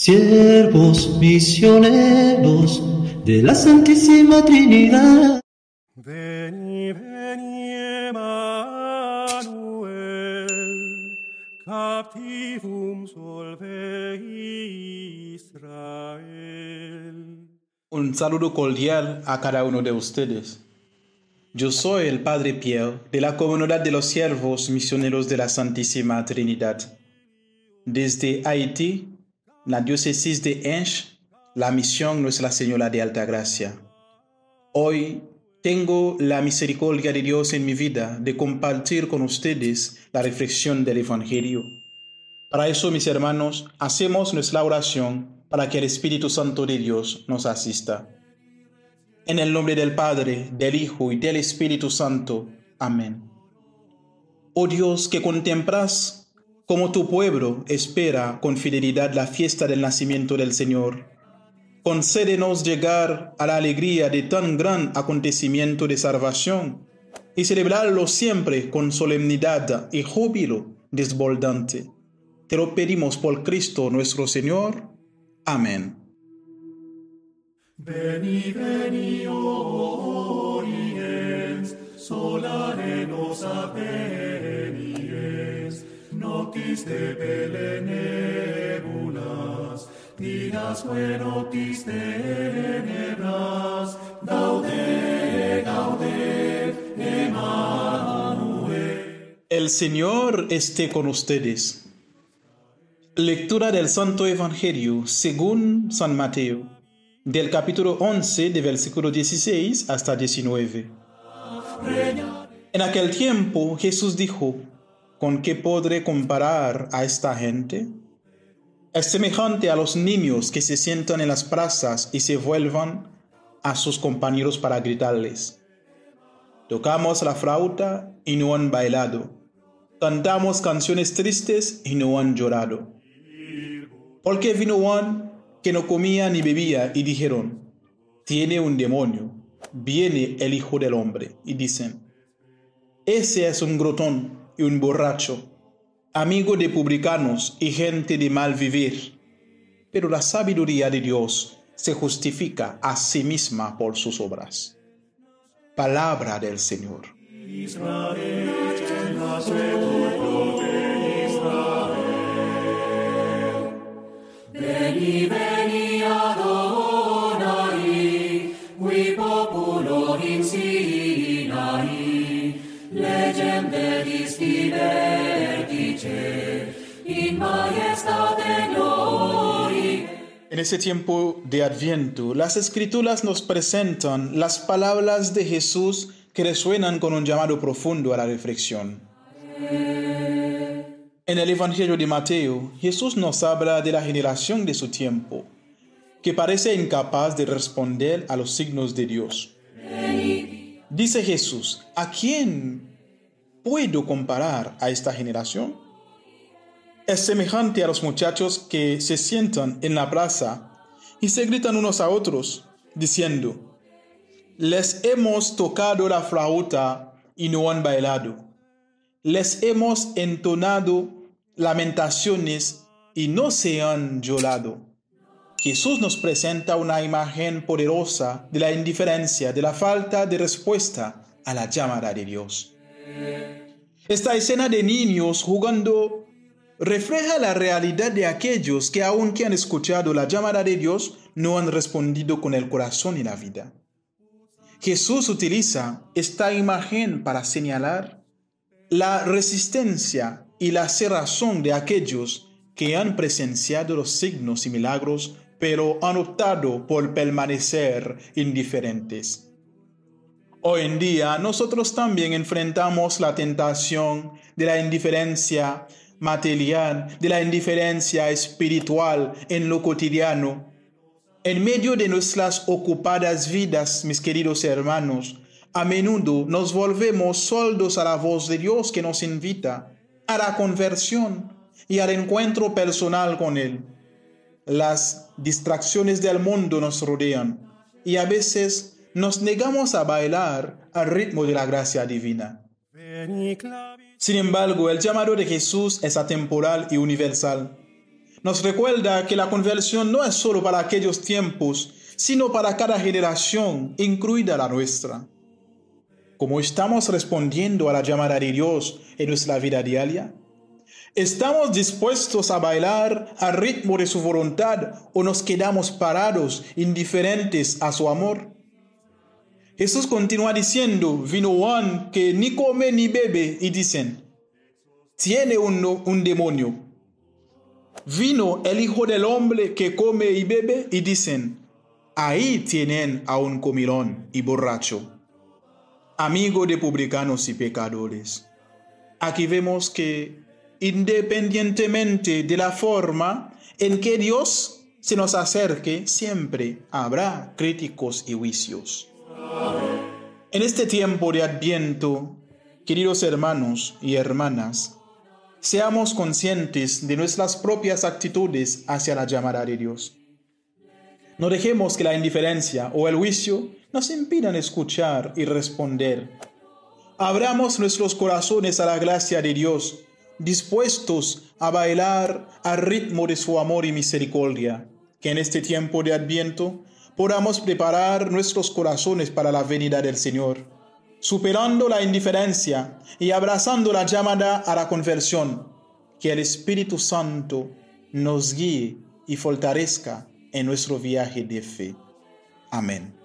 siervos misioneros de la Santísima Trinidad. Veni, veni, Emmanuel, captivum solve Israel. Un saludo cordial a cada uno de ustedes. Yo soy el Padre Pierre de la Comunidad de los Siervos Misioneros de la Santísima Trinidad. Desde Haití, la diócesis de Enche, la misión Nuestra Señora de Alta Gracia. Hoy tengo la misericordia de Dios en mi vida de compartir con ustedes la reflexión del Evangelio. Para eso, mis hermanos, hacemos nuestra oración para que el Espíritu Santo de Dios nos asista. En el nombre del Padre, del Hijo y del Espíritu Santo. Amén. Oh Dios, que contemplas como tu pueblo espera con fidelidad la fiesta del nacimiento del Señor. Concédenos llegar a la alegría de tan gran acontecimiento de salvación y celebrarlo siempre con solemnidad y júbilo desbordante. Te lo pedimos por Cristo nuestro Señor. Amén. Avenies, noctis de belenebulas, digas que noctis tenebras, gaude, gaude, Emmanuel. El Señor esté con ustedes. Lectura del Santo Evangelio según San Mateo, del capítulo 11, de versículo 16 hasta 19. En aquel tiempo Jesús dijo, ¿con qué podré comparar a esta gente? Es semejante a los niños que se sientan en las plazas y se vuelvan a sus compañeros para gritarles. Tocamos la flauta y no han bailado. Cantamos canciones tristes y no han llorado. Porque vino Juan que no comía ni bebía y dijeron, tiene un demonio, viene el Hijo del Hombre. Y dicen, ese es un grotón y un borracho, amigo de publicanos y gente de mal vivir. Pero la sabiduría de Dios se justifica a sí misma por sus obras. Palabra del Señor. Divertice, in majestate. En ese tiempo de Adviento, las Escrituras nos presentan las palabras de Jesús que resuenan con un llamado profundo a la reflexión. En el Evangelio de Mateo, Jesús nos habla de la generación de su tiempo, que parece incapaz de responder a los signos de Dios. Dice Jesús, ¿a quién puedo comparar a esta generación? Es semejante a los muchachos que se sientan en la plaza y se gritan unos a otros, diciendo, les hemos tocado la flauta y no han bailado. Les hemos entonado lamentaciones y no se han llorado. Jesús nos presenta una imagen poderosa de la indiferencia, de la falta de respuesta a la llamada de Dios. Esta escena de niños jugando refleja la realidad de aquellos que aunque han escuchado la llamada de Dios, no han respondido con el corazón y la vida. Jesús utiliza esta imagen para señalar la resistencia y la cerrazón de aquellos que han presenciado los signos y milagros, pero han optado por permanecer indiferentes. Hoy en día nosotros también enfrentamos la tentación de la indiferencia material, de la indiferencia espiritual en lo cotidiano. En medio de nuestras ocupadas vidas, mis queridos hermanos, a menudo nos volvemos soldos a la voz de Dios que nos invita a la conversión y al encuentro personal con Él. Las distracciones del mundo nos rodean y a veces nos negamos a bailar al ritmo de la gracia divina. Sin embargo, el llamado de Jesús es atemporal y universal. nos recuerda que la conversión no es solo para aquellos tiempos, sino para cada generación, incluida la nuestra. ¿Cómo estamos respondiendo a la llamada de Dios en nuestra vida diaria? ¿Estamos dispuestos a bailar al ritmo de su voluntad o nos quedamos parados, indiferentes a su amor? Jesús continúa diciendo, vino Juan que ni come ni bebe y dicen, tiene un, un demonio. Vino el Hijo del Hombre que come y bebe y dicen, ahí tienen a un comilón y borracho amigo de publicanos y pecadores. Aquí vemos que independientemente de la forma en que Dios se nos acerque, siempre habrá críticos y juicios. En este tiempo de adviento, queridos hermanos y hermanas, seamos conscientes de nuestras propias actitudes hacia la llamada de Dios. No dejemos que la indiferencia o el juicio nos impidan escuchar y responder. Abramos nuestros corazones a la gracia de Dios, dispuestos a bailar al ritmo de su amor y misericordia. Que en este tiempo de adviento podamos preparar nuestros corazones para la venida del Señor, superando la indiferencia y abrazando la llamada a la conversión. Que el Espíritu Santo nos guíe y fortalezca en nuestro viaje de fe. Amén.